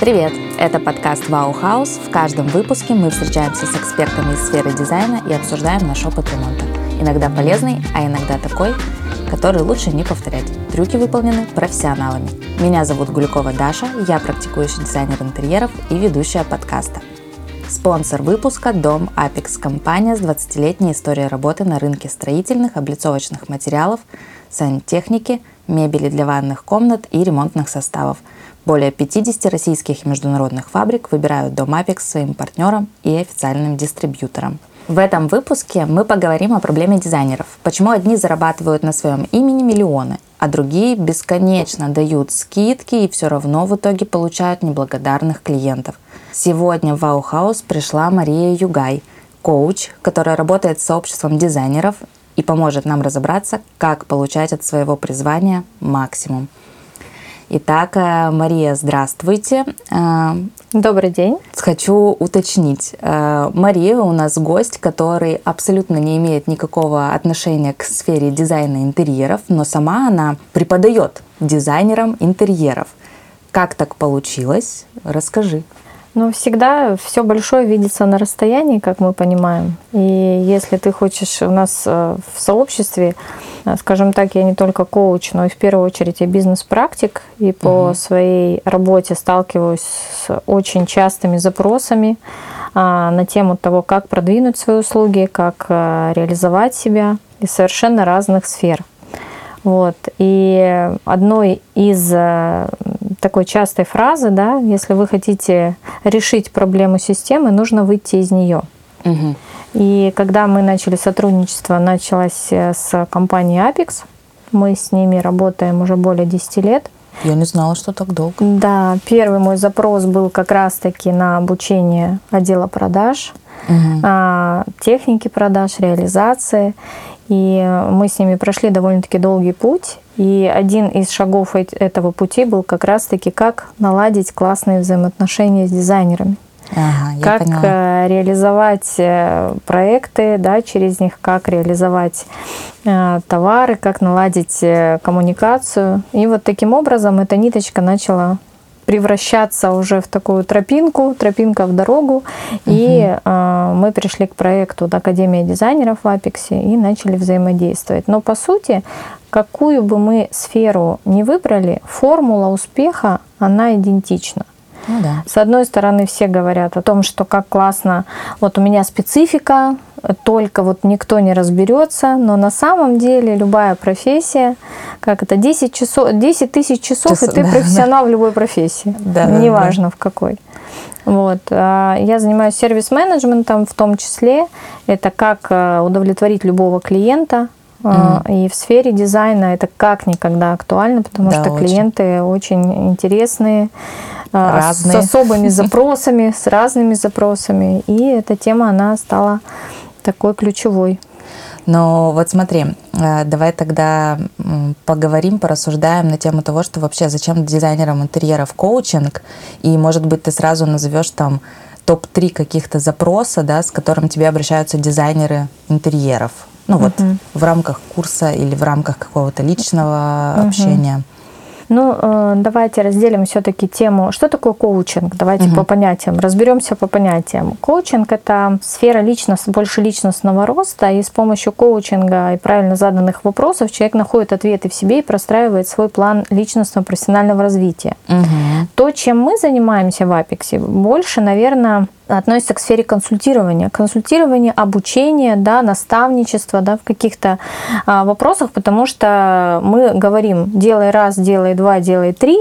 Привет! Это подкаст «Вау Хаус». В каждом выпуске мы встречаемся с экспертами из сферы дизайна и обсуждаем наш опыт ремонта. Иногда полезный, а иногда такой, который лучше не повторять. Трюки выполнены профессионалами. Меня зовут Гулькова Даша, я практикующий дизайнер интерьеров и ведущая подкаста. Спонсор выпуска – Дом Apex, компания с 20-летней историей работы на рынке строительных, облицовочных материалов, сантехники, мебели для ванных комнат и ремонтных составов. Более 50 российских и международных фабрик выбирают Дом Apex своим партнером и официальным дистрибьютором. В этом выпуске мы поговорим о проблеме дизайнеров. Почему одни зарабатывают на своем имени миллионы, а другие бесконечно дают скидки и все равно в итоге получают неблагодарных клиентов – Сегодня в Ваухаус пришла Мария Югай, коуч, которая работает с сообществом дизайнеров и поможет нам разобраться, как получать от своего призвания максимум. Итак, э, Мария, здравствуйте. Э, Добрый день. Хочу уточнить. Э, Мария у нас гость, который абсолютно не имеет никакого отношения к сфере дизайна интерьеров, но сама она преподает дизайнерам интерьеров. Как так получилось? Расскажи. Ну, всегда все большое видится на расстоянии, как мы понимаем. И если ты хочешь у нас э, в сообществе, э, скажем так, я не только коуч, но и в первую очередь я бизнес-практик, и по угу. своей работе сталкиваюсь с очень частыми запросами а, на тему того, как продвинуть свои услуги, как а, реализовать себя из совершенно разных сфер. Вот. И одной из такой частой фразы, да, если вы хотите решить проблему системы, нужно выйти из нее. Угу. И когда мы начали сотрудничество, началось э, с компанией Apex. Мы с ними работаем уже более 10 лет. Я не знала, что так долго. Да, первый мой запрос был как раз-таки на обучение отдела продаж, угу. техники продаж, реализации. И мы с ними прошли довольно-таки долгий путь. И один из шагов этого пути был как раз-таки, как наладить классные взаимоотношения с дизайнерами. Ага, как поняла. Э, реализовать э, проекты, да, через них, как реализовать э, товары, как наладить коммуникацию. И вот таким образом эта ниточка начала превращаться уже в такую тропинку, тропинка в дорогу. Угу. И э, мы пришли к проекту Академия дизайнеров в Апексе и начали взаимодействовать. Но по сути, какую бы мы сферу не выбрали, формула успеха, она идентична. Ну, да. С одной стороны, все говорят о том, что как классно, вот у меня специфика, только вот никто не разберется, но на самом деле любая профессия, как это, 10, часов, 10 тысяч часов, Час, и ты да, профессионал да. в любой профессии, да, неважно да, в какой. Вот. А, я занимаюсь сервис-менеджментом в том числе. Это как э, удовлетворить любого клиента, Mm. И в сфере дизайна это как никогда актуально, потому да, что очень. клиенты очень интересные, а, разные. с особыми запросами, с разными запросами. И эта тема, она стала такой ключевой. Но вот смотри, э, давай тогда поговорим, порассуждаем на тему того, что вообще зачем дизайнерам интерьеров коучинг, и, может быть, ты сразу назовешь там топ-3 каких-то запроса, да, с которым тебе обращаются дизайнеры интерьеров. Ну вот uh-huh. в рамках курса или в рамках какого-то личного uh-huh. общения. Ну, э, давайте разделим все-таки тему, что такое коучинг. Давайте угу. по понятиям, разберемся по понятиям. Коучинг это сфера личность, больше личностного роста, и с помощью коучинга и правильно заданных вопросов человек находит ответы в себе и простраивает свой план личностного профессионального развития. Угу. То, чем мы занимаемся в Апексе, больше, наверное, относится к сфере консультирования. Консультирование, обучение, да, наставничество да, в каких-то а, вопросах, потому что мы говорим, делай раз, делай два, делай три,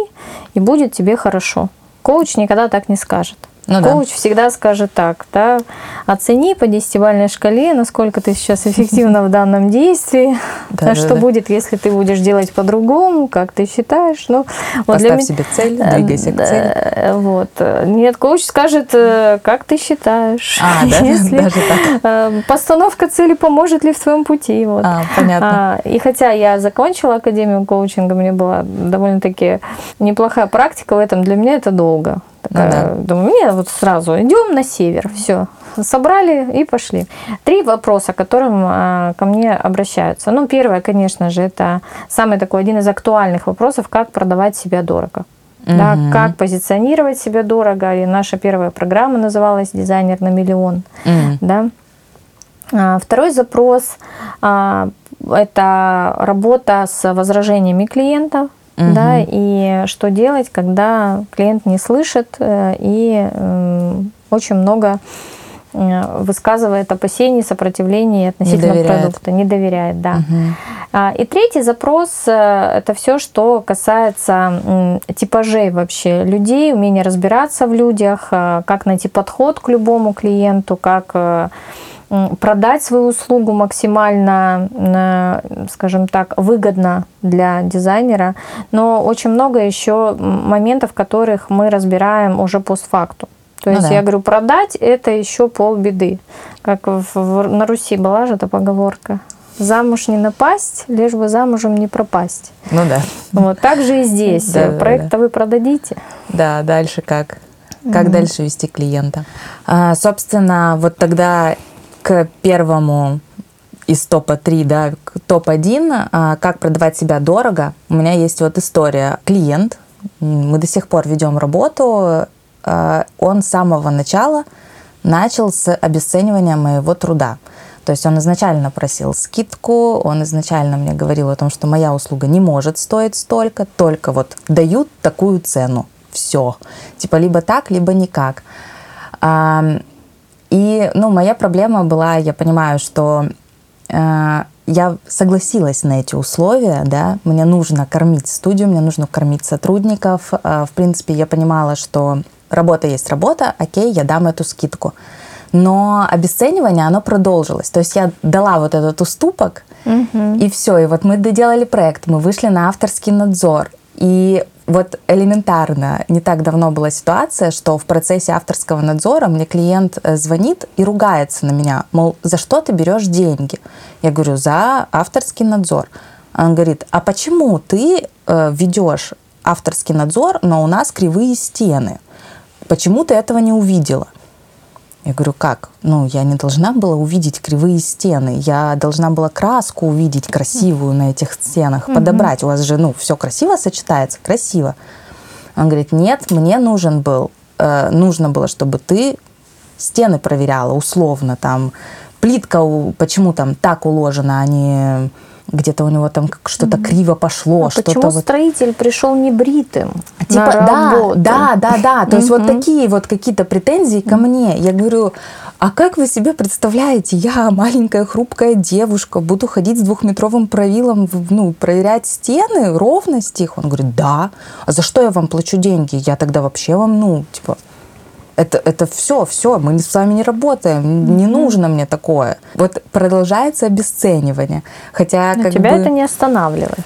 и будет тебе хорошо. Коуч никогда так не скажет. Ну, Коуч да. всегда скажет так, да, оцени по десятибальной шкале, насколько ты сейчас эффективна в данном действии, да, что да. будет, если ты будешь делать по-другому, как ты считаешь. Ну, вот Поставь для... себе цель, двигайся к цели. Э, вот. Нет, коуч скажет, э, как ты считаешь. А, да? если Даже так. Э, постановка цели поможет ли в твоем пути. Вот. А, понятно. А, и хотя я закончила Академию коучинга, мне была довольно-таки неплохая практика в этом, для меня это долго. Такая, ну, да. Думаю, мне вот сразу идем на север, все, собрали и пошли. Три вопроса, к которым а, ко мне обращаются. Ну, первое, конечно же, это самый такой один из актуальных вопросов, как продавать себя дорого. угу. да, как позиционировать себя дорого. И наша первая программа называлась «Дизайнер на миллион». Угу. Да. А, второй запрос а, – это работа с возражениями клиентов. Угу. Да, и что делать, когда клиент не слышит э, и очень много Э, высказывает опасения, сопротивление относительно не продукта, не доверяет, да. Угу. И третий запрос э, – это все, что касается типажей вообще людей, умения разбираться в людях, как найти подход к любому клиенту, как продать свою услугу максимально, скажем так, выгодно для дизайнера, но очень много еще моментов, которых мы разбираем уже постфакту. То ну есть ну, да. я говорю, продать это еще полбеды. Как в, в, на Руси была же эта поговорка. Замуж не напасть, лишь бы замужем не пропасть. Ну да. Вот так же и здесь. Да, Проект-то да, да. вы продадите. Да, дальше как? Как mm дальше вести клиента? А, собственно, вот тогда к первому из топа 3, да, топ-1, а, как продавать себя дорого, у меня есть вот история. Клиент, мы до сих пор ведем работу, Э, он с самого начала начал с обесценивания моего труда. То есть он изначально просил скидку, он изначально мне говорил о том, что моя услуга не может стоить столько, только вот дают такую цену. Все. Типа либо так, либо никак. И, ну, моя проблема была, я понимаю, что э, я согласилась на эти условия, да, мне нужно кормить студию, мне нужно кормить сотрудников. Э, в принципе, я понимала, что работа есть работа, окей, я дам эту скидку. Но обесценивание, оно продолжилось. То есть я дала вот этот уступок, угу. и все. И вот мы доделали проект, мы вышли на авторский надзор. И вот элементарно, не так давно была ситуация, что в процессе авторского надзора мне клиент э, звонит и ругается на меня, мол, за что ты берешь деньги? Я говорю, за авторский надзор. Он говорит, а почему ты э, ведешь авторский надзор, но у нас кривые стены? Почему ты этого не увидела? Я говорю, как? Ну, я не должна была увидеть кривые стены. Я должна была краску увидеть красивую на этих стенах, mm-hmm. подобрать. У вас же, ну, все красиво сочетается, красиво. Он говорит, нет, мне нужен был, э, нужно было, чтобы ты стены проверяла условно, там, плитка, почему там так уложена, а не где-то у него там что-то mm-hmm. криво пошло, а что-то почему вот... строитель пришел не бритым? Типа, на да, работу? да, да, да. То mm-hmm. есть вот такие вот какие-то претензии ко мне. Я говорю, а как вы себе представляете, я маленькая хрупкая девушка, буду ходить с двухметровым правилом, ну, проверять стены, ровность их? Он говорит, да. А за что я вам плачу деньги? Я тогда вообще вам, ну, типа, это, это все, все, мы с вами не работаем, mm-hmm. не нужно мне такое. Вот продолжается обесценивание. Хотя Но как тебя бы... это не останавливает.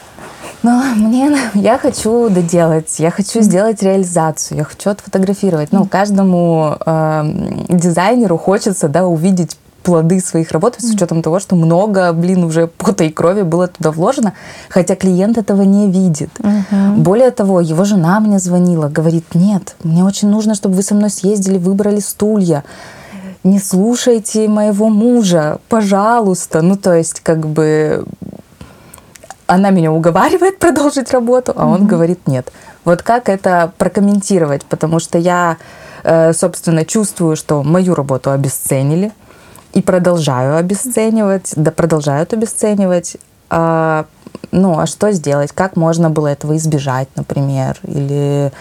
Но мне, я хочу доделать, я хочу сделать реализацию, я хочу отфотографировать. Ну, каждому э, дизайнеру хочется, да, увидеть плоды своих работ, с учетом того, что много, блин, уже пота и крови было туда вложено, хотя клиент этого не видит. Угу. Более того, его жена мне звонила, говорит, нет, мне очень нужно, чтобы вы со мной съездили, выбрали стулья. Не слушайте моего мужа, пожалуйста. Ну, то есть, как бы она меня уговаривает продолжить работу, а он говорит нет. Вот как это прокомментировать? Потому что я, э, собственно, чувствую, что мою работу обесценили, и продолжаю обесценивать, да продолжают обесценивать. А, ну, а что сделать? Как можно было этого избежать, например? Или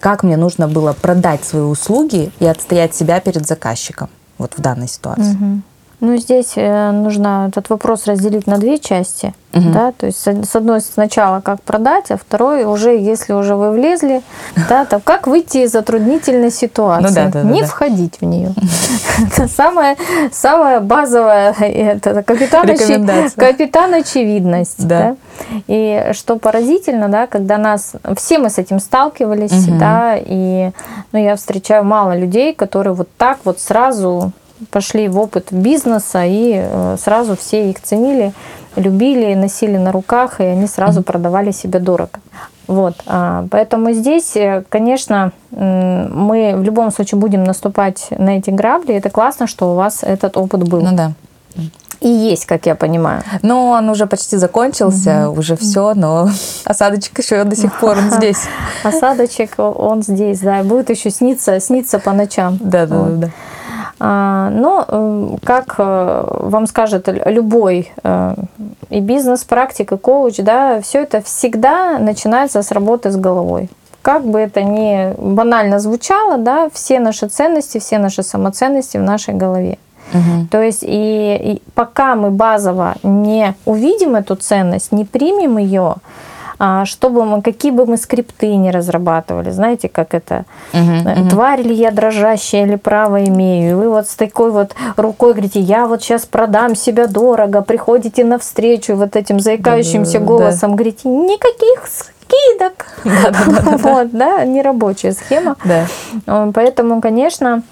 как мне нужно было продать свои услуги и отстоять себя перед заказчиком вот в данной ситуации? Угу. Ну, здесь э, нужно этот вопрос разделить на две части. Угу. Да, то есть с одной сначала как продать, а второй уже, если уже вы влезли, да, то как выйти из затруднительной ситуации, ну, да, да, не да, входить в нее. Это самая, самая базовая это капитан, капитан очевидность. Да. И что поразительно, да, когда нас, все мы с этим сталкивались, да, и ну, я встречаю мало людей, которые вот так вот сразу пошли в опыт бизнеса, и э, сразу все их ценили, любили, носили на руках, и они сразу продавали себя дорого. Вот, а, поэтому здесь, э, конечно, мы в любом случае будем наступать на эти грабли. Это классно, что у вас этот опыт был. Ну да. и есть, как я понимаю. Ну, он уже почти закончился, угу. уже все, но осадочек еще до сих пор он здесь. Осадочек, он здесь, да, будет еще сниться, сниться по ночам. Да, да, вот. да. А, но, э, как э, вам скажет любой э, и бизнес-практик, и коуч, да, все это всегда начинается с работы с головой. Как бы это ни банально звучало, да, все наши ценности, все наши самоценности в нашей голове. Угу. То есть и, и пока мы базово не увидим эту ценность, не примем ее, а, чтобы мы, какие бы мы скрипты не разрабатывали, знаете, как это, угу, тварь ли я дрожащая или право имею, и вы вот с такой вот рукой говорите, я вот сейчас продам себя дорого, приходите навстречу вот этим заикающимся да, голосом, да. говорите, никаких скидок, вот, да, нерабочая схема, да. поэтому, конечно,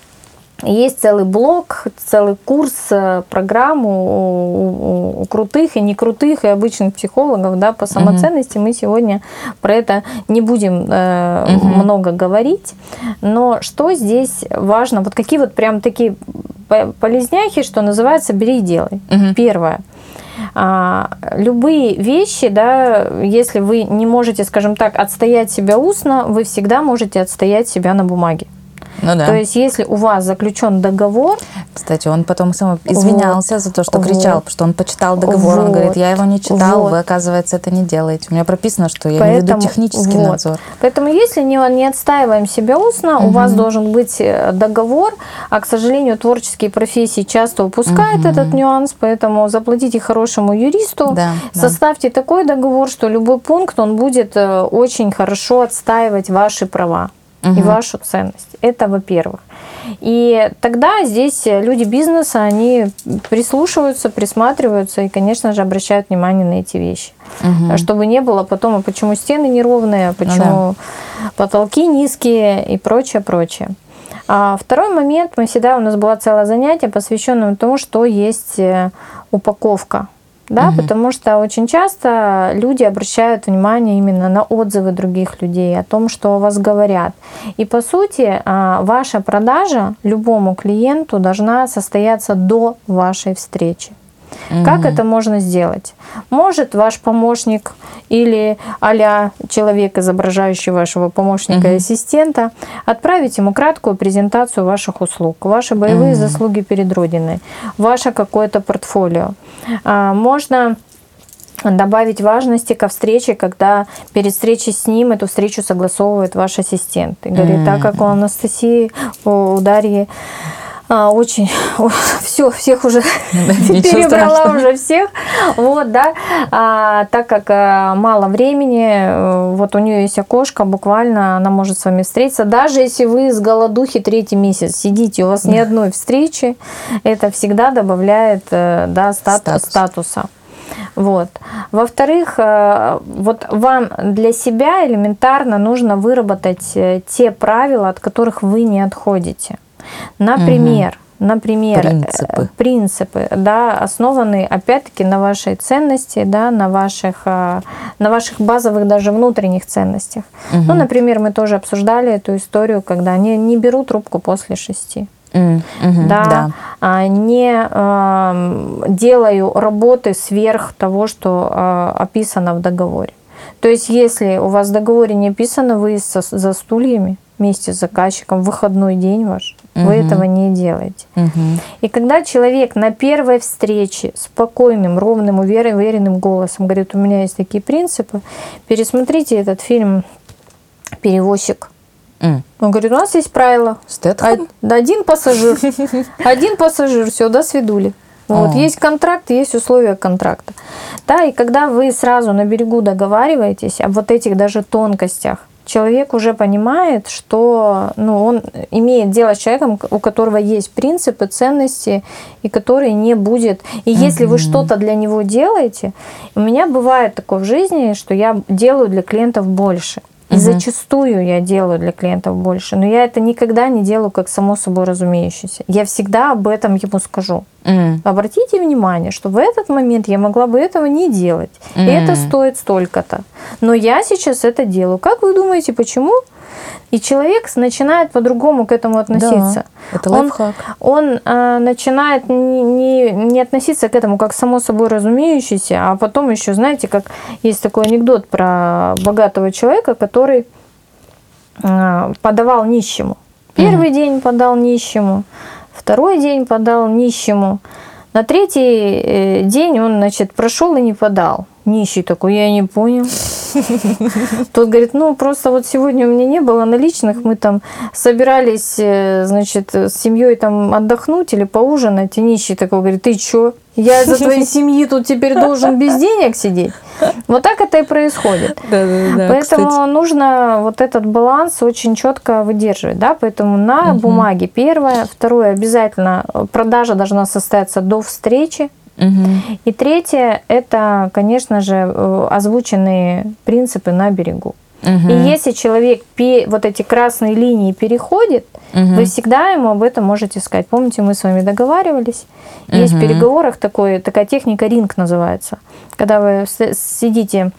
есть целый блок, целый курс, э, программу у, у, у крутых и не крутых и обычных психологов да, по самоценности. Угу. Мы сегодня про это не будем э, угу. много говорить. Но что здесь важно? Вот какие вот прям такие полезняхи, что называется, бери и делай. Угу. Первое. А, любые вещи, да, если вы не можете, скажем так, отстоять себя устно, вы всегда можете отстоять себя на бумаге. Ну, да. То есть, если у вас заключен договор... Кстати, он потом сам извинялся вот, за то, что кричал, вот, потому что он почитал договор. Вот, он говорит, я его не читал, вот. вы, оказывается, это не делаете. У меня прописано, что я Поэтому, не веду технический вот. надзор. Поэтому, если не, не отстаиваем себя устно, угу. у вас должен быть э, договор, а, к сожалению, творческие профессии часто упускают угу. этот нюанс, поэтому заплатите хорошему юристу, да, составьте да. такой договор, что любой пункт, он будет э, очень хорошо отстаивать ваши права угу. и вашу ценность. Это во-первых. И тогда здесь люди бизнеса, они прислушиваются, присматриваются и, конечно же, обращают внимание на эти вещи. Угу. Чтобы не было потом, а почему стены неровные, а почему ну, да. потолки низкие и прочее, прочее. А второй момент, мы всегда, у нас было целое занятие, посвященное тому, что есть э, упаковка да, угу. потому что очень часто люди обращают внимание именно на отзывы других людей, о том, что о вас говорят. И по сути, а, ваша продажа любому клиенту должна состояться до вашей встречи. Угу. Как это можно сделать? Может ваш помощник или а человек, изображающий вашего помощника угу. и ассистента, отправить ему краткую презентацию ваших услуг, ваши боевые угу. заслуги перед Родиной, ваше какое-то портфолио. А, можно добавить важности ко встрече, когда перед встречей с ним эту встречу согласовывает ваш ассистент. И говорит, так как у Анастасии, у Дарьи а, очень. Все всех уже перебрала уже всех. Вот да. А, так как а, мало времени э, вот у нее есть окошко буквально она может с вами встретиться. Даже если вы с голодухи третий месяц сидите у вас ни одной встречи это всегда добавляет э, да статус, статус. статуса. Вот. Во-вторых, вот вам для себя элементарно нужно выработать те правила, от которых вы не отходите. Например, угу. Например, принципы. Э, принципы, да, основанные опять-таки на вашей ценности, да, на ваших, э, на ваших базовых даже внутренних ценностях. Угу. Ну, например, мы тоже обсуждали эту историю, когда они не берут трубку после шести. Mm, да, да. А, не э, делаю работы сверх того, что э, описано в договоре. То есть, если у вас в договоре не описано вы со, за стульями вместе с заказчиком, выходной день ваш, угу. вы этого не делаете. Угу. И когда человек на первой встрече спокойным, ровным, уверенным голосом говорит, у меня есть такие принципы, пересмотрите этот фильм «Перевозчик». Mm. Он говорит, у нас есть правило. Стэтхэм? Один пассажир. Один пассажир, все, до свидули. Вот, есть контракт, есть условия контракта. Да, и когда вы сразу на берегу договариваетесь об вот этих даже тонкостях, человек уже понимает, что ну, он имеет дело с человеком, у которого есть принципы, ценности, и который не будет. И если вы что-то для него делаете, у меня бывает такое в жизни, что я делаю для клиентов больше. И угу. зачастую я делаю для клиентов больше, но я это никогда не делаю как само собой разумеющееся. Я всегда об этом ему скажу. Mm. Обратите внимание, что в этот момент я могла бы этого не делать. Mm. И это стоит столько-то. Но я сейчас это делаю. Как вы думаете, почему? И человек начинает по-другому к этому относиться. Да, это лайфхак. Он, он э, начинает не, не, не относиться к этому как само собой разумеющееся, а потом еще, знаете, как есть такой анекдот про богатого человека, который э, подавал нищему. Первый угу. день подал нищему, второй день подал нищему. На третий э, день он, значит, прошел и не подал. Нищий такой, я не понял. Тот говорит, ну просто вот сегодня у меня не было наличных, мы там собирались, э, значит, с семьей там отдохнуть или поужинать, и нищий такой говорит, ты чё? Я из-за твоей семьи тут теперь должен без денег сидеть. Вот так это и происходит. Да, да, да, Поэтому кстати. нужно вот этот баланс очень четко выдерживать. Да? Поэтому на угу. бумаге первое. Второе, обязательно продажа должна состояться до встречи. Угу. И третье, это, конечно же, э, озвученные принципы на берегу. Угу. И если человек вот эти красные линии переходит, угу. вы всегда ему об этом можете сказать. Помните, мы с вами договаривались. Есть угу. в переговорах такой, такая техника ринг называется. Когда вы сидите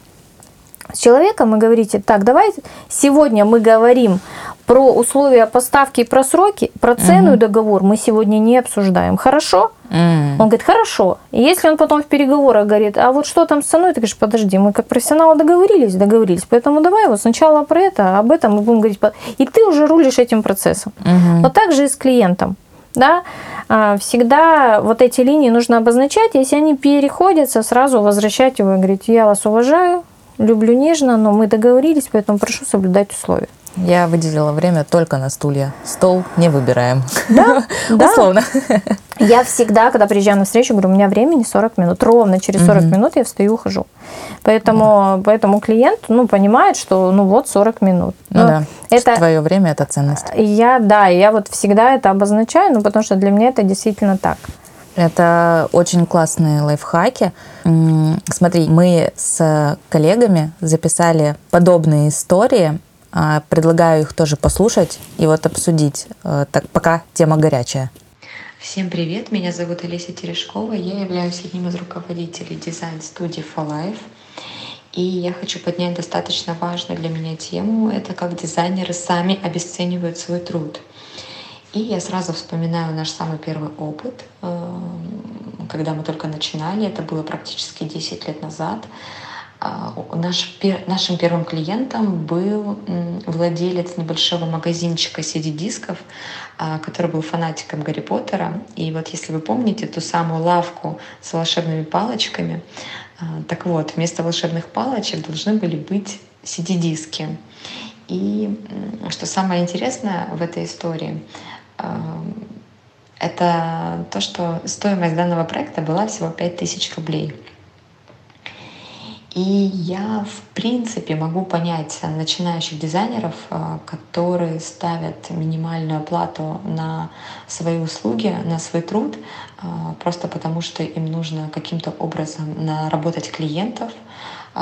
с человеком и говорите, так, давай сегодня мы говорим про условия поставки и про сроки, про цену угу. и договор мы сегодня не обсуждаем. Хорошо? Mm. Он говорит, хорошо. И если он потом в переговорах говорит, а вот что там с ценой, ты говоришь, подожди, мы как профессионалы договорились, договорились, поэтому давай вот сначала про это, а об этом мы будем говорить. И ты уже рулишь этим процессом. Mm-hmm. Но также и с клиентом. Да? А, всегда вот эти линии нужно обозначать, если они переходятся, сразу возвращать его и говорить, я вас уважаю, люблю нежно, но мы договорились, поэтому прошу соблюдать условия. Я выделила время только на стулья. Стол не выбираем. Да, да. Условно. Я всегда, когда приезжаю на встречу, говорю, у меня времени 40 минут. Ровно через 40 угу. минут я встаю и ухожу. Поэтому, угу. поэтому клиент ну, понимает, что ну вот 40 минут. Ну, да, это твое время – это ценность. Я, да, я вот всегда это обозначаю, ну, потому что для меня это действительно так. Это очень классные лайфхаки. Смотри, мы с коллегами записали подобные истории а, предлагаю их тоже послушать и вот обсудить. Э, так пока тема горячая. Всем привет, меня зовут Олеся Терешкова, я являюсь одним из руководителей дизайн-студии For Life. И я хочу поднять достаточно важную для меня тему. Это как дизайнеры сами обесценивают свой труд. И я сразу вспоминаю наш самый первый опыт, э, когда мы только начинали, это было практически 10 лет назад. А, наш, нашим первым клиентом был владелец небольшого магазинчика CD-дисков, а, который был фанатиком Гарри Поттера. И вот если вы помните ту самую лавку с волшебными палочками, а, так вот, вместо волшебных палочек должны были быть CD-диски. И что самое интересное в этой истории, это то, что стоимость данного проекта была всего 5000 рублей. И я, в принципе, могу понять начинающих дизайнеров, э, которые ставят минимальную оплату на свои услуги, на свой труд, э, просто потому что им нужно каким-то образом наработать клиентов,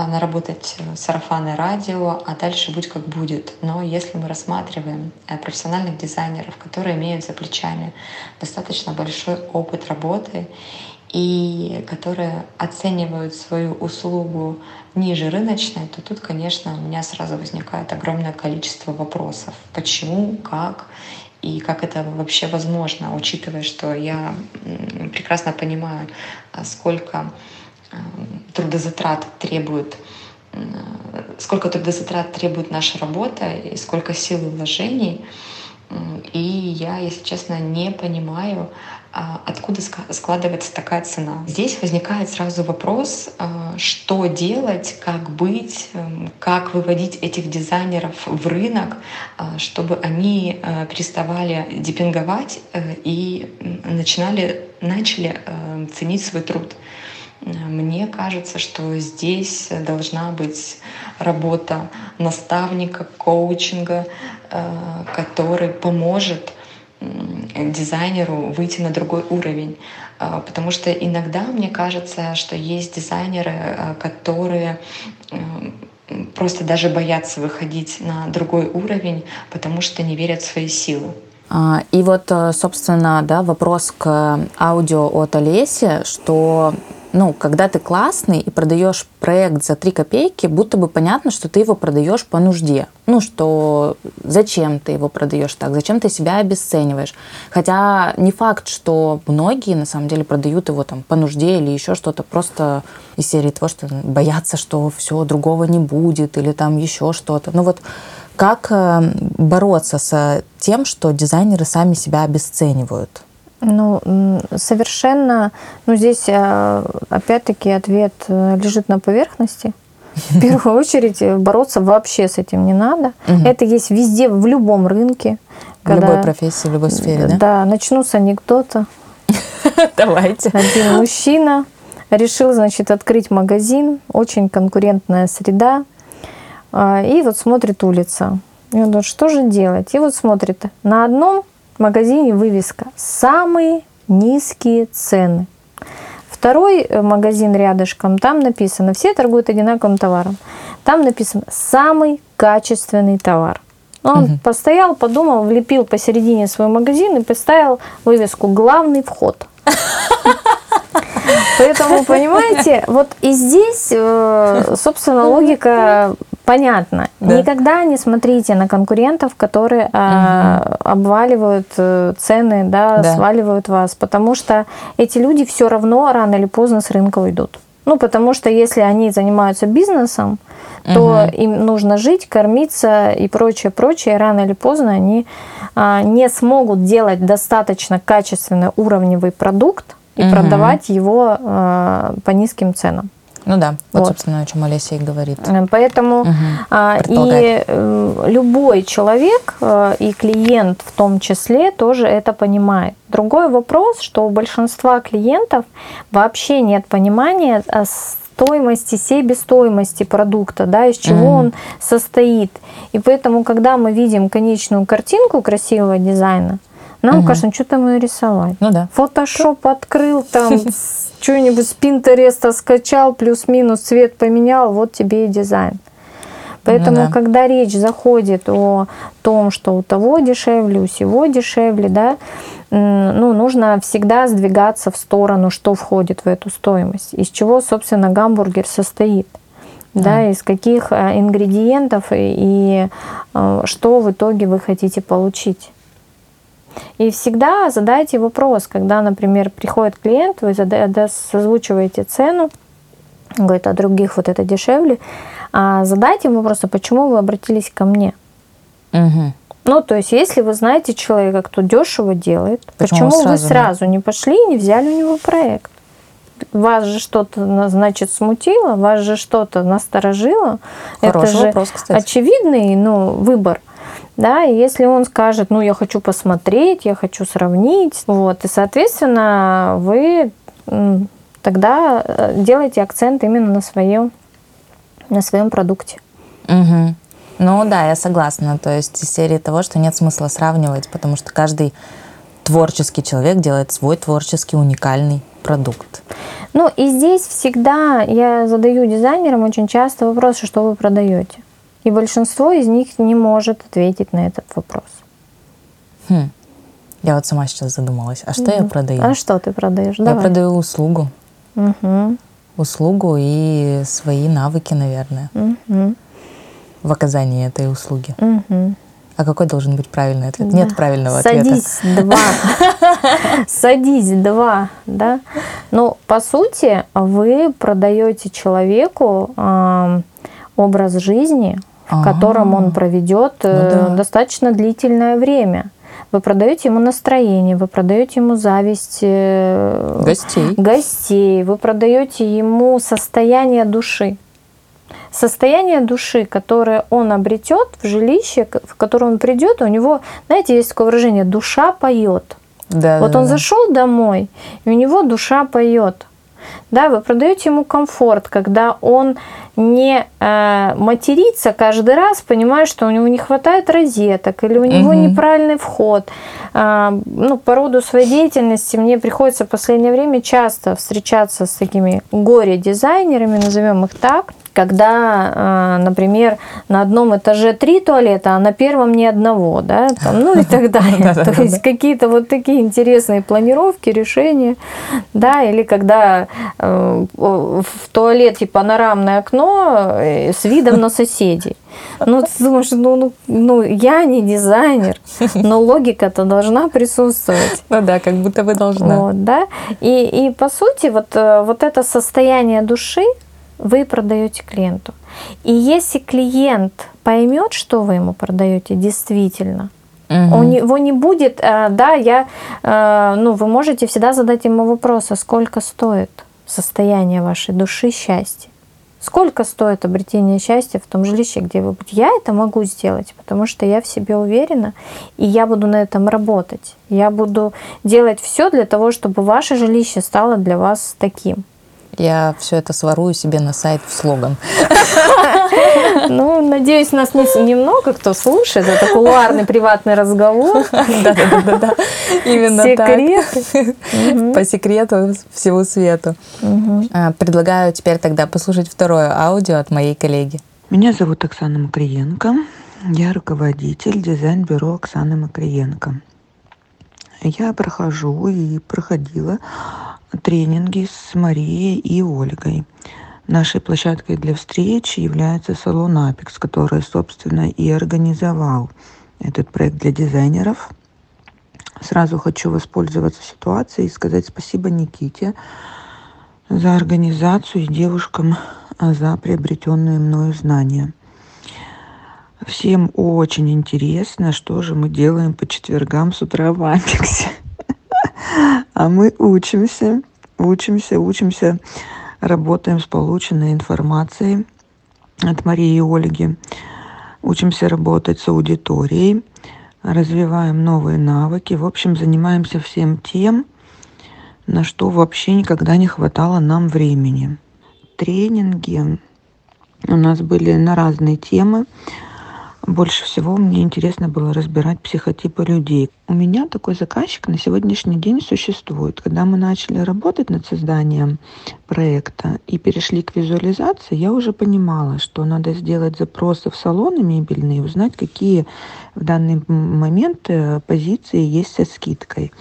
наработать сарафанное радио, а дальше будь как будет. Но если мы рассматриваем профессиональных дизайнеров, которые имеют за плечами достаточно большой опыт работы и которые оценивают свою услугу ниже рыночной, то тут, конечно, у меня сразу возникает огромное количество вопросов. Почему, как и как это вообще возможно, учитывая, что я прекрасно понимаю, а, сколько а, трудозатрат требует сколько трудозатрат требует наша работа и сколько сил и вложений. И я, если честно, не понимаю, а, откуда складывается такая цена. Здесь возникает сразу вопрос, что делать, как быть, как выводить этих дизайнеров в рынок, чтобы они э, переставали депинговать э, и начинали, начали э, ценить свой труд. Мне кажется, что здесь должна быть работа наставника, коучинга, который поможет дизайнеру выйти на другой уровень. А, потому что иногда мне кажется, что есть дизайнеры, а, которые просто даже боятся выходить на другой уровень, потому что не верят в свои силы. А, и вот, собственно, да, вопрос к аудио от Олеси, что ну, когда ты классный и продаешь проект за 3 копейки, будто бы понятно, что ты его продаешь по нужде. Ну, что зачем ты его продаешь так, зачем ты себя обесцениваешь. Хотя не факт, что многие на самом деле продают его там по нужде или еще что-то, просто из серии того, что боятся, что все, другого не будет, или там еще что-то. Ну вот как э, бороться с тем, что дизайнеры сами себя обесценивают? Ну, совершенно, ну, здесь э, опять-таки ответ э, лежит на поверхности. В первую очередь бороться вообще с этим не надо. Угу. Это есть везде, в любом рынке. В когда, любой профессии, в любой сфере, да? Да, начну с анекдота. Давайте. Один мужчина решил, значит, открыть магазин, очень конкурентная среда, и вот смотрит улица. И он думает, что же делать? И вот смотрит, на одном магазине вывеска «Самые низкие цены». Второй э, магазин рядышком, там написано, все торгуют одинаковым товаром. Там написано «Самый качественный товар». Он угу. постоял, подумал, влепил посередине свой магазин и поставил вывеску «Главный вход». Поэтому, понимаете, вот и здесь, э, собственно, логика понятна. Да. Никогда не смотрите на конкурентов, которые угу. а, обваливают э, цены, да, да, сваливают вас, потому что эти люди все равно рано или поздно с рынка уйдут. Ну, потому что если они занимаются бизнесом, то угу. им нужно жить, кормиться и прочее, прочее. И рано или поздно они а, не смогут делать достаточно качественный уровневый продукт, и угу. продавать его э, по низким ценам. Ну да, вот, вот. собственно, о чем Олеся и говорит. Э, поэтому угу. и э, любой человек, э, и клиент в том числе, тоже это понимает. Другой вопрос, что у большинства клиентов вообще нет понимания стоимости, себестоимости продукта, да, из чего угу. он состоит. И поэтому, когда мы видим конечную картинку красивого дизайна, нам угу. кажется, ну что там и рисовать. Ну да. Фотошоп открыл, там что-нибудь с Пинтереста скачал, плюс-минус цвет поменял, вот тебе и дизайн. Поэтому, ну, да. когда речь заходит о том, что у того дешевле, у сего дешевле, да, ну, нужно всегда сдвигаться в сторону, что входит в эту стоимость, из чего, собственно, гамбургер состоит, да, да из каких э, ингредиентов и, и э, что в итоге вы хотите получить. И всегда задайте вопрос, когда, например, приходит клиент, вы созвучиваете цену, говорит, а других вот это дешевле, а задайте ему вопрос, а почему вы обратились ко мне? Угу. Ну, то есть, если вы знаете человека, кто дешево делает, почему, почему сразу вы сразу не пошли и не взяли у него проект? Вас же что-то, значит, смутило, вас же что-то насторожило. Хороший Это же вопрос, кстати. очевидный ну, выбор. Да, и если он скажет, ну, я хочу посмотреть, я хочу сравнить, вот, и, соответственно, вы тогда э, делаете акцент именно на своем, на своем продукте. Угу. Ну да, я согласна. То есть из серии того, что нет смысла сравнивать, потому что каждый творческий человек делает свой творческий уникальный продукт. Ну и здесь всегда я задаю дизайнерам очень часто вопрос, что вы продаете. И большинство из них не может ответить на этот вопрос. Хм. Я вот сама сейчас задумалась, а что mm. я продаю? А что ты продаешь? Я Давай. продаю услугу. Угу. Услугу и свои навыки, наверное, угу. в оказании этой услуги. Угу. А какой должен быть правильный ответ? Да. Нет правильного Садись, ответа. Садись, два. Садись, два, да. Ну, по сути, вы продаете человеку образ жизни, в котором он проведет ну, э, да. достаточно длительное время. Вы продаете ему настроение, вы продаете ему зависть э, гостей. гостей, вы продаете ему состояние души. Состояние души, которое он обретет в жилище, в которое он придет, у него, знаете, есть такое выражение, душа поет. Да, вот да, он да. зашел домой, и у него душа поет. Да, вы продаете ему комфорт, когда он не э, матерится каждый раз, понимая, что у него не хватает розеток или у него угу. неправильный вход. Э, ну, по роду своей деятельности мне приходится в последнее время часто встречаться с такими горе-дизайнерами, назовем их так, когда, например, на одном этаже три туалета, а на первом ни одного, да, там, ну и так далее. То есть какие-то вот такие интересные планировки, решения, да, или когда в туалете панорамное окно э, с видом на соседей. Ну, ты думаешь, ну, ну, ну, я не дизайнер, но логика-то должна присутствовать. Ну да, как будто бы должна. Вот, да. И, и по сути, вот, э, вот это состояние души вы продаете клиенту. И если клиент поймет, что вы ему продаете действительно, Угу. У него не будет, э, да, я, э, ну, вы можете всегда задать ему вопрос, а сколько стоит состояние вашей души счастья? Сколько стоит обретение счастья в том жилище, где вы будете? Я это могу сделать, потому что я в себе уверена, и я буду на этом работать. Я буду делать все для того, чтобы ваше жилище стало для вас таким. Я все это сворую себе на сайт в слоган. Ну, надеюсь, нас не, немного кто слушает. Это кулуарный приватный разговор. Да-да-да. Именно Секрет. По секрету всего свету. А, предлагаю теперь тогда послушать второе аудио от моей коллеги. Меня зовут Оксана Макриенко. Я руководитель дизайн-бюро Оксаны Макриенко. Я прохожу и проходила тренинги с Марией и Ольгой. Нашей площадкой для встреч является салон Apex, который, собственно, и организовал этот проект для дизайнеров. Сразу хочу воспользоваться ситуацией и сказать спасибо Никите за организацию и девушкам за приобретенные мною знания. Всем очень интересно, что же мы делаем по четвергам с утра в Апексе. А мы учимся, учимся, учимся, работаем с полученной информацией от Марии и Ольги. Учимся работать с аудиторией, развиваем новые навыки. В общем, занимаемся всем тем, на что вообще никогда не хватало нам времени. Тренинги у нас были на разные темы. Больше всего мне интересно было разбирать психотипы людей. У меня такой заказчик на сегодняшний день существует. Когда мы начали работать над созданием проекта и перешли к визуализации, я уже понимала, что надо сделать запросы в салоны мебельные, узнать, какие в данный момент э, позиции есть со скидкой.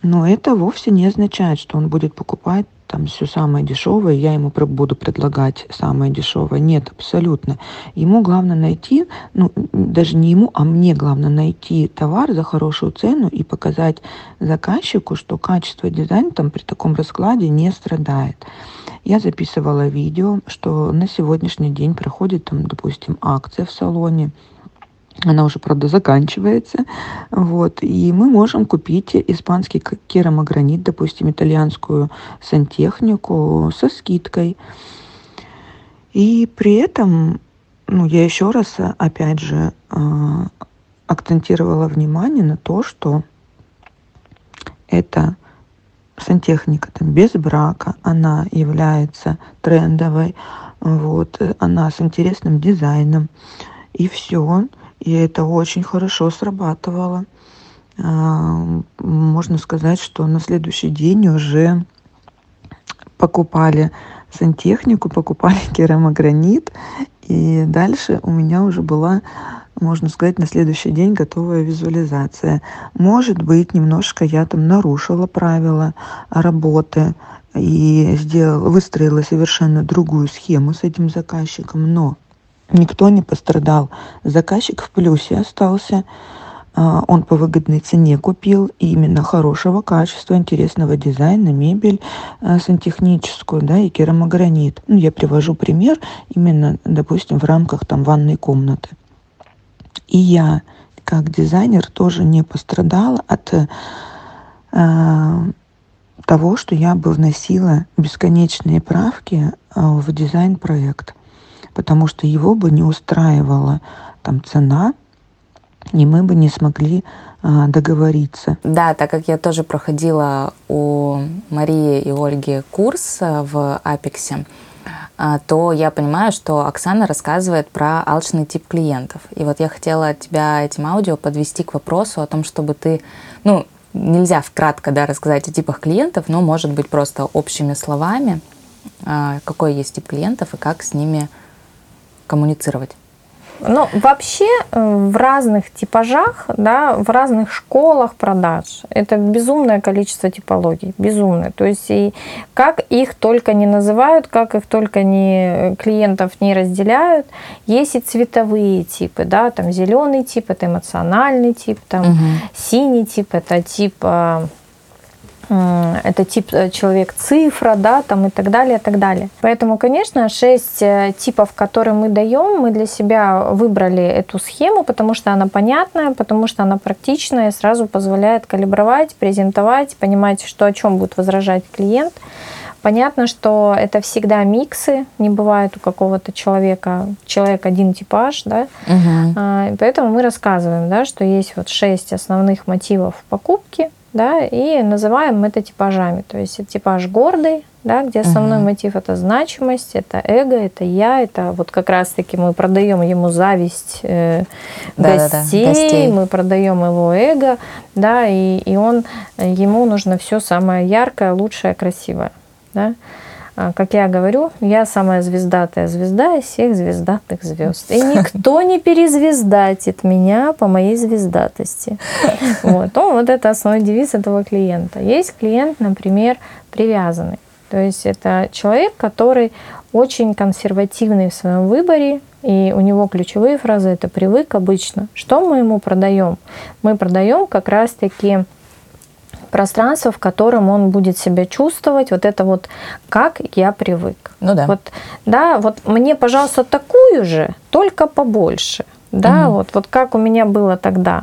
Но это вовсе не означает, что он будет покупать там все самое дешевое, я ему буду предлагать самое дешевое. Нет, абсолютно. Ему главное найти, ну, даже не ему, а мне главное найти товар за хорошую цену и показать заказчику, что качество дизайна там при таком раскладе не страдает. Я записывала видео, что на сегодняшний день проходит там, допустим, акция в салоне, она уже, правда, заканчивается. Вот. И мы можем купить испанский керамогранит, допустим, итальянскую сантехнику со скидкой. И при этом, ну, я еще раз, опять же, а, акцентировала внимание на то, что это сантехника там, без брака, она является трендовой, вот, она с интересным дизайном, и все. И это очень хорошо срабатывало. А, можно сказать, что на следующий день уже покупали сантехнику, покупали керамогранит. И дальше у меня уже была, можно сказать, на следующий день готовая визуализация. Может быть, немножко я там нарушила правила работы и сделала, выстроила совершенно другую схему с этим заказчиком, но никто не пострадал. Заказчик в плюсе остался. А, он по выгодной цене купил именно хорошего качества, интересного дизайна, мебель а, сантехническую, да, и керамогранит. Ну, я привожу пример именно, допустим, в рамках там ванной комнаты. И я, как дизайнер, тоже не пострадала от э, того, что я бы вносила бесконечные правки в дизайн-проект потому что его бы не устраивала там цена, и мы бы не смогли а, договориться. Да, так как я тоже проходила у Марии и Ольги курс а, в Апексе, а, то я понимаю, что Оксана рассказывает про алчный тип клиентов. И вот я хотела тебя этим аудио подвести к вопросу о том, чтобы ты, ну, нельзя вкратко да, рассказать о типах клиентов, но, может быть, просто общими словами, какой есть тип клиентов и как с ними коммуницировать? Ну, вообще э, в разных типажах, да, в разных школах продаж это безумное количество типологий, безумное. То есть и как их только не называют, как их только не клиентов не разделяют, есть и цветовые типы, да, там зеленый тип это эмоциональный тип, там угу. синий тип это тип а, это тип э, человек-цифра, да, там и так далее, и так далее. Поэтому, конечно, шесть э, типов, которые мы даем, мы для себя выбрали эту схему, потому что она понятная, потому что она практичная, сразу позволяет калибровать, презентовать, понимать, что о чем будет возражать клиент. Понятно, что это всегда миксы, не бывает у какого-то человека, человек один типаж, да, угу. поэтому мы рассказываем, да, что есть вот шесть основных мотивов покупки, да, и называем это типажами. То есть типаж гордый, да, где основной угу. мотив это значимость, это эго, это я, это вот как раз-таки мы продаем ему зависть э, да, гостей, да, да, гостей, мы продаем его эго, да, и, и он, ему нужно все самое яркое, лучшее, красивое. Да. А, как я говорю, я самая звездатая звезда из всех звездатых звезд. И никто не перезвездатит меня по моей звездатости. Вот. Ну, вот это основной девиз этого клиента. Есть клиент, например, привязанный. То есть это человек, который очень консервативный в своем выборе, и у него ключевые фразы это привык обычно. Что мы ему продаем? Мы продаем как раз-таки пространство, в котором он будет себя чувствовать, вот это вот как я привык. Ну да. Вот, да, вот мне, пожалуйста, такую же, только побольше. Да, угу. вот, вот как у меня было тогда.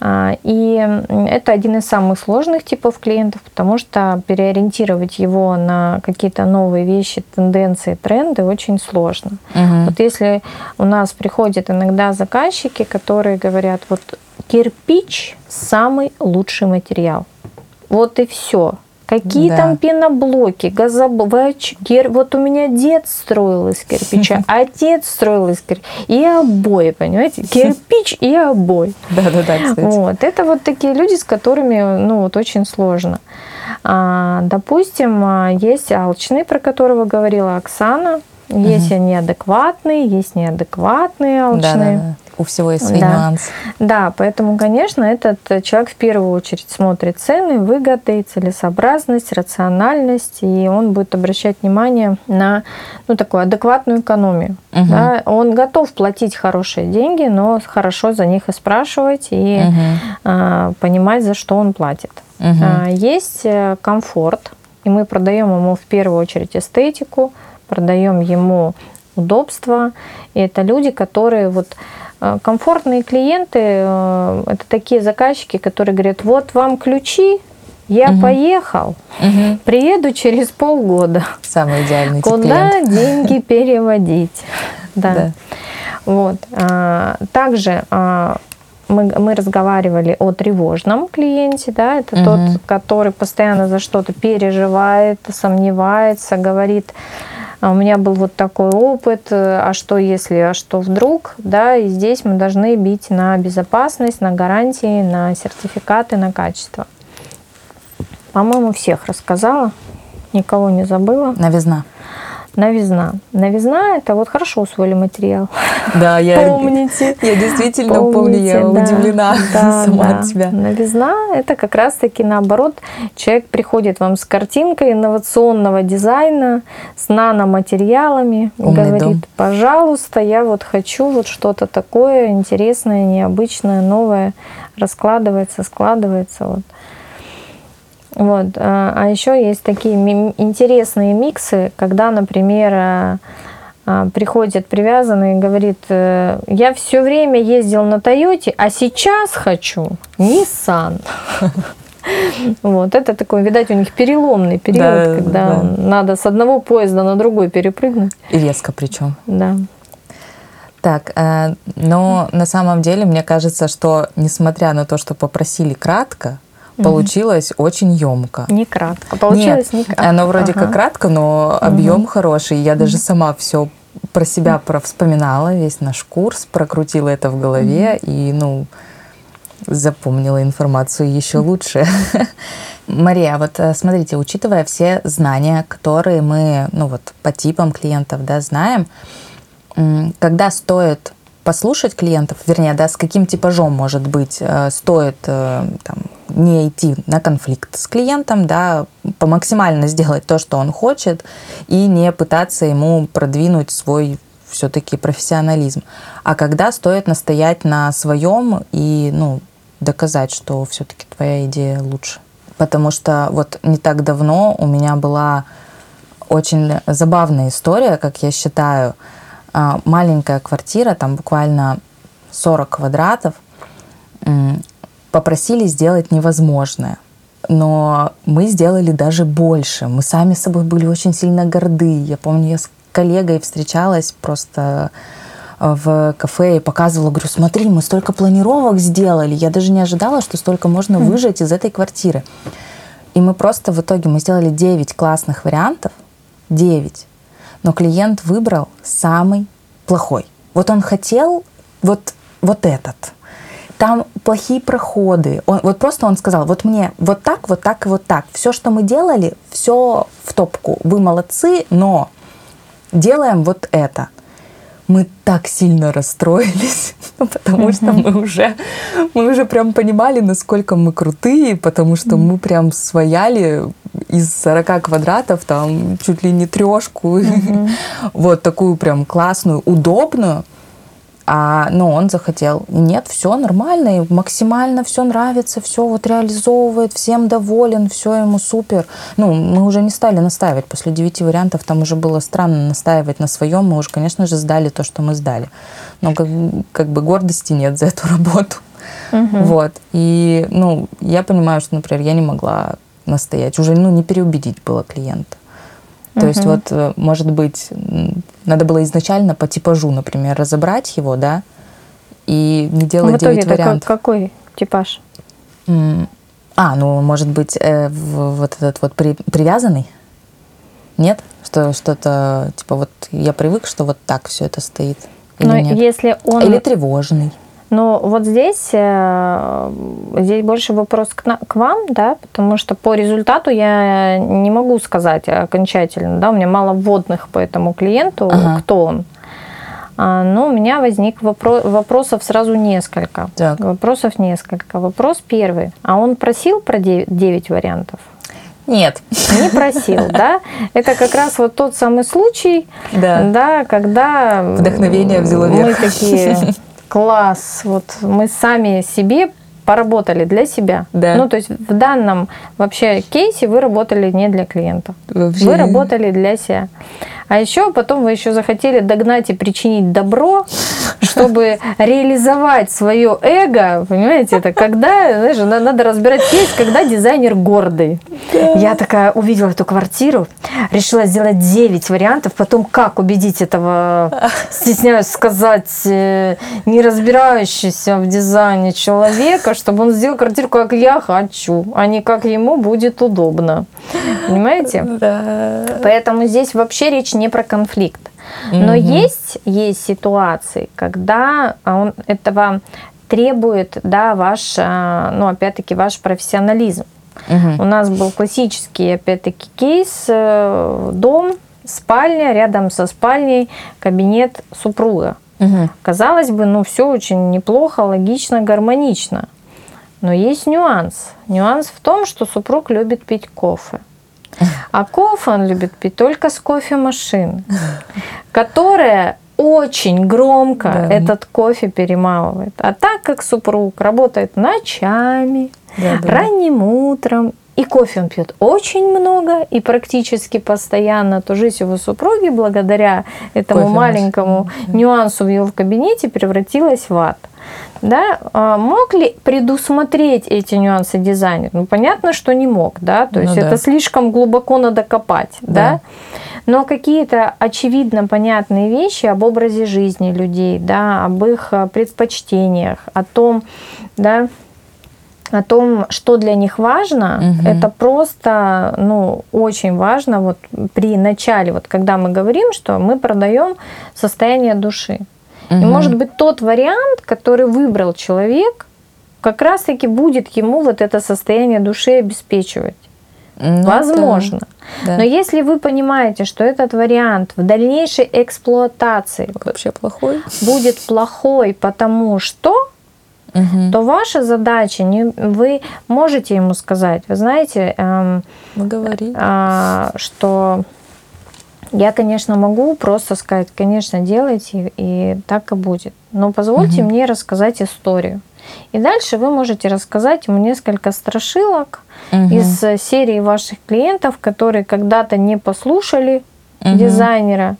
А, и это один из самых сложных типов клиентов, потому что переориентировать его на какие-то новые вещи, тенденции, тренды очень сложно. Угу. Вот если у нас приходят иногда заказчики, которые говорят, вот кирпич самый лучший материал. Вот и все. Какие да. там пеноблоки, газоблоки. Вот у меня дед строил из кирпича, отец строил из кирпича. И обои, понимаете? Кирпич и обой. Да-да-да, кстати. Вот. Это вот такие люди, с которыми ну, вот очень сложно. А, допустим, а, есть алчный, про которого говорила Оксана. Есть угу. неадекватные, есть неадекватные алчные. Да, да, да у всего есть свои да. нюансы. Да, поэтому, конечно, этот человек в первую очередь смотрит цены, выгоды, целесообразность, рациональность, и он будет обращать внимание на ну, такую адекватную экономию. Угу. Да? Он готов платить хорошие деньги, но хорошо за них и спрашивать, и угу. а, понимать, за что он платит. Угу. А, есть э, комфорт, и мы продаем ему в первую очередь эстетику, продаем ему удобство. И это люди, которые вот Э, комфортные клиенты э, – это такие заказчики, которые говорят, вот вам ключи, я угу. поехал, угу. приеду через полгода. Самый идеальный Куда клиент. деньги переводить? Да. да. Вот. А, также а, мы, мы разговаривали о тревожном клиенте, да, это угу. тот, который постоянно за что-то переживает, сомневается, говорит, у меня был вот такой опыт, э, а что если, а что вдруг, да, и здесь мы должны бить на безопасность, на гарантии, на сертификаты, на качество. По-моему, всех рассказала, никого не забыла. Новизна. Новизна. Новизна – это вот хорошо усвоили материал. Да, я помните. Я действительно помню, я да, удивлена да, сама да. от себя. Новизна – это как раз-таки наоборот. Человек приходит вам с картинкой инновационного дизайна, с наноматериалами, Умный говорит, дом. пожалуйста, я вот хочу вот что-то такое интересное, необычное, новое, раскладывается, складывается. Вот. Вот. А, а еще есть такие интересные миксы, когда, например, а, а, приходит привязанный и говорит, э, я все время ездил на Тойоте, а сейчас хочу Nissan. Вот, это такой, видать, у них переломный период, да, когда да. надо с одного поезда на другой перепрыгнуть. И резко причем. Да. Так, э, но на самом деле мне кажется, что несмотря на то, что попросили кратко, получилось угу. очень емко. Не кратко. Получилось Нет, не кратко. Оно вроде ага. как кратко, но объем угу. хороший. Я даже сама все про себя про вспоминала, весь наш курс, прокрутила это в голове угу. и, ну, запомнила информацию еще лучше. Мария, вот э, смотрите, учитывая все знания, которые мы, ну вот, по типам клиентов, да, знаем, когда стоит послушать клиентов, вернее, да, с каким типажом, может быть, э, стоит э, там, не идти на конфликт с клиентом, да, по максимально сделать то, что он хочет, и не пытаться ему продвинуть свой все-таки профессионализм. А когда стоит настоять на своем и, ну, доказать, что все-таки твоя идея лучше. Потому что вот не так давно у меня была очень забавная история, как я считаю, маленькая квартира, там буквально 40 квадратов, попросили сделать невозможное. Но мы сделали даже больше. Мы сами с собой были очень сильно горды. Я помню, я с коллегой встречалась просто э, в кафе и показывала, говорю, смотри, мы столько планировок сделали. Я даже не ожидала, что столько можно выжать из этой квартиры. И мы просто в итоге мы сделали 9 классных вариантов. 9 но клиент выбрал самый плохой. Вот он хотел вот, вот этот. Там плохие проходы. Он, вот просто он сказал, вот мне вот так, вот так и вот так. Все, что мы делали, все в топку. Вы молодцы, но делаем вот это. Мы так сильно расстроились, потому что мы уже, мы уже прям понимали, насколько мы крутые, потому что мы прям свояли из 40 квадратов там чуть ли не трешку, вот такую прям классную, удобную. А, ну, он захотел. Нет, все нормально, и максимально все нравится, все вот реализовывает, всем доволен, все ему супер. Ну, мы уже не стали настаивать. После девяти вариантов там уже было странно настаивать на своем. Мы уже, конечно же, сдали то, что мы сдали. Но как, как бы гордости нет за эту работу. Угу. Вот. И, ну, я понимаю, что, например, я не могла настоять. Уже ну, не переубедить было клиента. То угу. есть вот, э, может быть, надо было изначально по типажу, например, разобрать его, да, и не делать в итоге 9 вариантов. какой типаж? А, ну, может быть, э, вот этот вот при, привязанный? Нет? Что что-то, типа, вот я привык, что вот так все это стоит. Или Но нет? если он... Или тревожный. Но вот здесь, э, здесь больше вопрос к, к вам, да, потому что по результату я не могу сказать окончательно, да, у меня мало вводных по этому клиенту, ага. кто он. А, но у меня возник вопрос, вопросов сразу несколько. Так. Вопросов несколько. Вопрос первый. А он просил про 9, 9 вариантов? Нет. Не просил, да? Это как раз вот тот самый случай, да, да когда... Вдохновение взяло верх. Мы такие класс, вот мы сами себе поработали для себя. Да. Ну, то есть в данном вообще кейсе вы работали не для клиента. Вообще. Вы работали для себя. А еще потом вы еще захотели догнать и причинить добро, чтобы реализовать свое эго. Понимаете, это когда, знаешь, надо разбирать кейс, когда дизайнер гордый. Я такая увидела эту квартиру, решила сделать 9 вариантов, потом как убедить этого, стесняюсь сказать, э, не разбирающегося в дизайне человека, чтобы он сделал квартиру, как я хочу, а не как ему будет удобно. Понимаете? Да. Поэтому здесь вообще речь не про конфликт. Но угу. есть, есть ситуации, когда он этого требует, да, ваш, а, ну, опять-таки, ваш профессионализм. Угу. У нас был классический, опять-таки, кейс, э, дом, спальня, рядом со спальней кабинет супруга. Угу. Казалось бы, ну, все очень неплохо, логично, гармонично. Но есть нюанс. Нюанс в том, что супруг любит пить кофе. А кофе он любит пить только с кофемашины, которая очень громко да. этот кофе перемалывает. А так как супруг работает ночами, да, да. ранним утром, и кофе он пьет очень много и практически постоянно, то жизнь его супруги благодаря этому кофе маленькому нюансу в его кабинете превратилась в ад да, а мог ли предусмотреть эти нюансы дизайнер? Ну, понятно, что не мог, да, то есть ну, это да. слишком глубоко надо копать, да. да? Но какие-то очевидно понятные вещи об образе жизни людей, да, об их а, предпочтениях, о том, да, о том, что для них важно, угу. это просто, ну, очень важно вот при начале, вот когда мы говорим, что мы продаем состояние души. Угу. И может быть тот вариант, который выбрал человек, как раз-таки будет ему вот это состояние души обеспечивать. Ну, Возможно. Да. Но если вы понимаете, что этот вариант в дальнейшей эксплуатации вообще плохой, будет плохой, потому что угу. то ваша задача, не, вы можете ему сказать, вы знаете, эм, э, что я, конечно, могу просто сказать, конечно, делайте, и так и будет. Но позвольте угу. мне рассказать историю. И дальше вы можете рассказать ему несколько страшилок угу. из серии ваших клиентов, которые когда-то не послушали угу. дизайнера.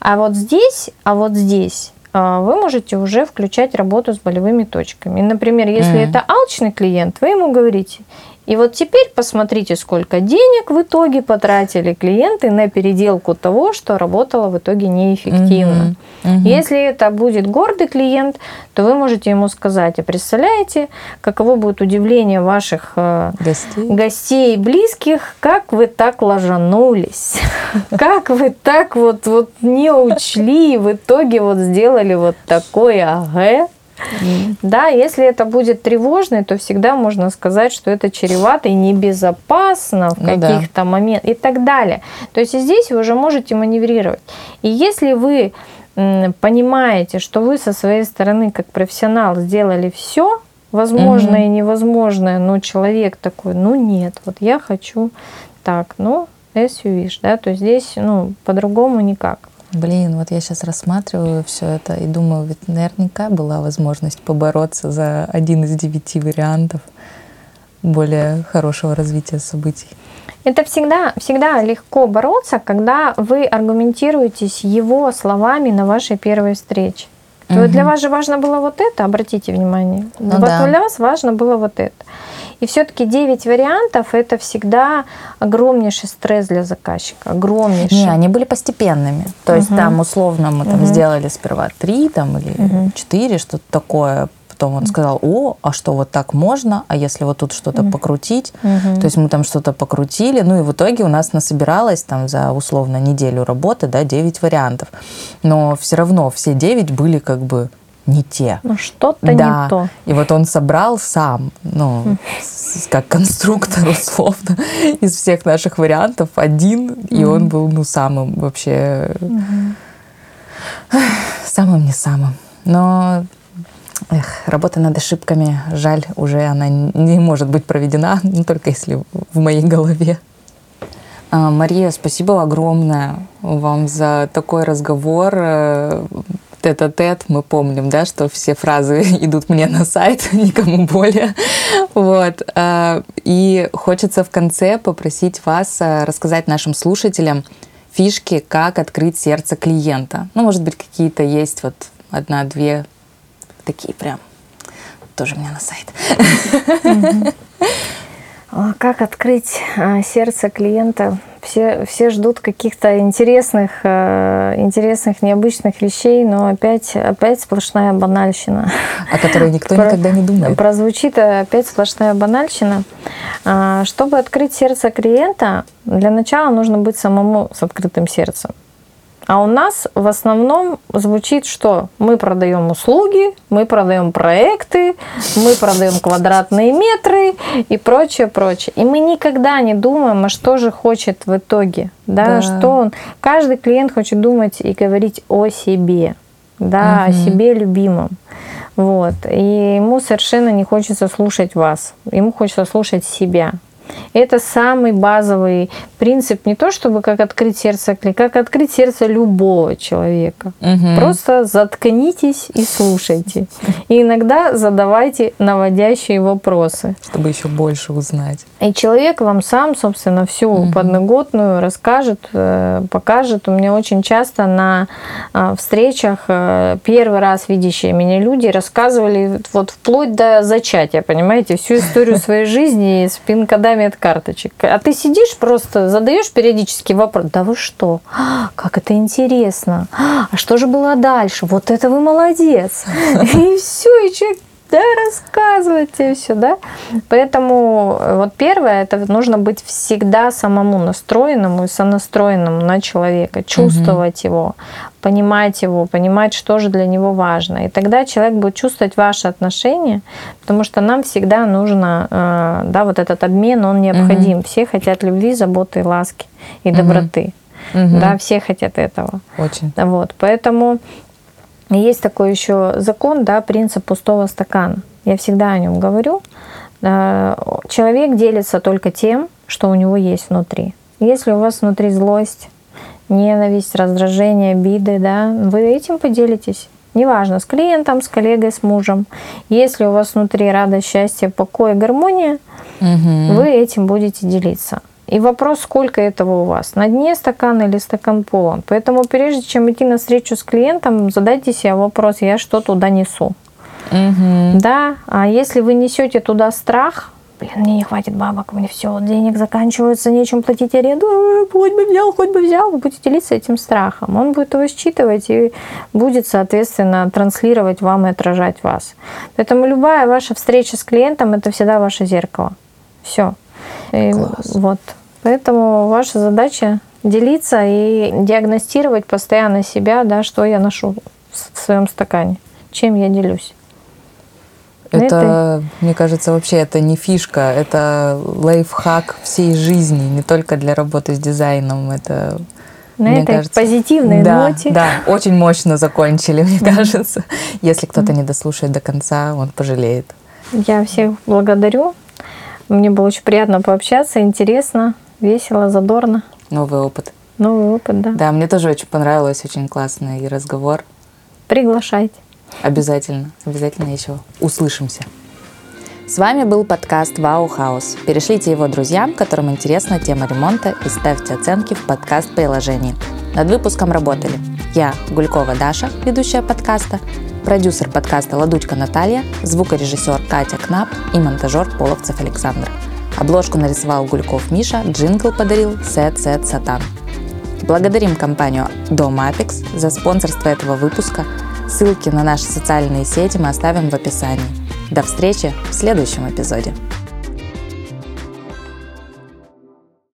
А вот здесь, а вот здесь а, вы можете уже включать работу с болевыми точками. Например, если mm. это алчный клиент, вы ему говорите, и вот теперь посмотрите, сколько денег в итоге потратили клиенты на переделку того, что работало в итоге неэффективно. Угу, угу. Если это будет гордый клиент, то вы можете ему сказать, а представляете, каково будет удивление ваших э, гостей, гостей и близких, как вы так ложанулись, как вы так вот, вот не учли, в итоге вот сделали вот такое ага. Да, если это будет тревожный, то всегда можно сказать, что это чревато и небезопасно в ну, каких-то да. моментах и так далее. То есть здесь вы уже можете маневрировать. И если вы понимаете, что вы со своей стороны как профессионал сделали все, возможное угу. и невозможное, но человек такой, ну нет, вот я хочу так, ну, wish, да, то здесь, ну, по-другому никак. Блин, вот я сейчас рассматриваю все это и думаю, ведь наверняка была возможность побороться за один из девяти вариантов более хорошего развития событий. Это всегда, всегда легко бороться, когда вы аргументируетесь его словами на вашей первой встрече. Угу. Для вас же важно было вот это, обратите внимание. Ну, вот да. для вас важно было вот это. И все-таки 9 вариантов это всегда огромнейший стресс для заказчика. Огромнейший. Не, они были постепенными. То есть угу. там условно мы там угу. сделали сперва 3 там, или угу. 4, что-то такое. Потом он сказал, о, а что вот так можно, а если вот тут что-то покрутить, угу. то есть мы там что-то покрутили, ну и в итоге у нас насобиралось там за условно неделю работы, да, 9 вариантов. Но все равно все 9 были как бы не те. Ну, что-то да. не то. И вот он собрал сам, ну, как конструктор, условно, из всех наших вариантов один, mm и он был, ну, самым вообще... mm Самым не самым. Но эх, работа над ошибками, жаль, уже она не может быть проведена, ну, только если в моей голове. А, Мария, спасибо огромное вам за такой разговор э, тет-а-тет, мы помним, да, что все фразы идут мне на сайт, никому более. Вот. А, и хочется в конце попросить вас а, рассказать нашим слушателям фишки, как открыть сердце клиента. Ну, может быть, какие-то есть вот одна-две такие прям тоже мне на сайт. А как открыть а, сердце клиента? Все, все ждут каких-то интересных, а, интересных, необычных вещей, но опять, опять сплошная банальщина. О которой никто Про, никогда не думает. Прозвучит опять сплошная банальщина. Чтобы открыть сердце клиента, для начала нужно быть самому с открытым сердцем. А у нас в основном звучит, что мы продаем услуги, мы продаем проекты, мы продаем квадратные метры и прочее, прочее. И мы никогда не думаем, а что же хочет в итоге, да, да. что он. Каждый клиент хочет думать и говорить о себе, да, угу. о себе любимом. Вот. И ему совершенно не хочется слушать вас. Ему хочется слушать себя. Это самый базовый принцип не то, чтобы как открыть сердце, как открыть сердце любого человека. Угу. Просто заткнитесь и слушайте. И иногда задавайте наводящие вопросы. Чтобы еще больше узнать. И человек вам сам, собственно, всю угу. подноготную расскажет, э, покажет. У меня очень часто на а, встречах э, первый раз видящие меня люди рассказывали вот вплоть до зачатия, понимаете, всю историю своей жизни с пин-кодами от карточек. А ты сидишь просто, задаешь периодически вопрос, да вы что, как это интересно, а что же было дальше, вот это вы молодец. И все, и человек да, рассказывайте все, да. Поэтому э, вот первое, это нужно быть всегда самому настроенному и сонастроенному на человека, чувствовать угу. его, понимать его, понимать, что же для него важно. И тогда человек будет чувствовать ваши отношения, потому что нам всегда нужно, э, да, вот этот обмен, он необходим. Угу. Все хотят любви, заботы, ласки и угу. доброты. Угу. Да, все хотят этого. Очень. Вот, поэтому есть такой еще закон, да, принцип пустого стакана. Я всегда о нем говорю. Э, человек делится только тем, что у него есть внутри. Если у вас внутри злость, ненависть, раздражение, обиды, да, вы этим поделитесь. Неважно, с клиентом, с коллегой, с мужем. Если у вас внутри радость, счастье, покой, гармония, угу. вы этим будете делиться. И вопрос, сколько этого у вас, на дне стакана или стакан полон. Поэтому прежде чем идти на встречу с клиентом, задайте себе вопрос, я что туда несу. Угу. Да, а если вы несете туда страх, блин, мне не хватит бабок, мне все, денег заканчиваются, нечем платить аренду, «А, хоть бы взял, хоть бы взял, вы будете делиться этим страхом. Он будет его считывать и будет, соответственно, транслировать вам и отражать вас. Поэтому любая ваша встреча с клиентом – это всегда ваше зеркало. Все. И вот. Поэтому ваша задача делиться и диагностировать постоянно себя, да, что я ношу в своем стакане, чем я делюсь. Это, это, мне кажется, вообще это не фишка, это лайфхак всей жизни, не только для работы с дизайном. Это на мне этой кажется, позитивной да, ноте. Да, очень мощно закончили, мне кажется. Если кто-то не дослушает до конца, он пожалеет. Я всех благодарю. Мне было очень приятно пообщаться, интересно, весело, задорно. Новый опыт. Новый опыт, да. Да, мне тоже очень понравилось, очень классный разговор. Приглашайте. Обязательно, обязательно еще услышимся. С вами был подкаст «Вау Хаус». Перешлите его друзьям, которым интересна тема ремонта, и ставьте оценки в подкаст-приложении. Над выпуском работали я, Гулькова Даша, ведущая подкаста, продюсер подкаста Ладучка Наталья, звукорежиссер Катя Кнап и монтажер Половцев Александр. Обложку нарисовал Гульков Миша, джингл подарил Сет Сет Сатан. Благодарим компанию Дом Апекс за спонсорство этого выпуска – Ссылки на наши социальные сети мы оставим в описании. До встречи в следующем эпизоде.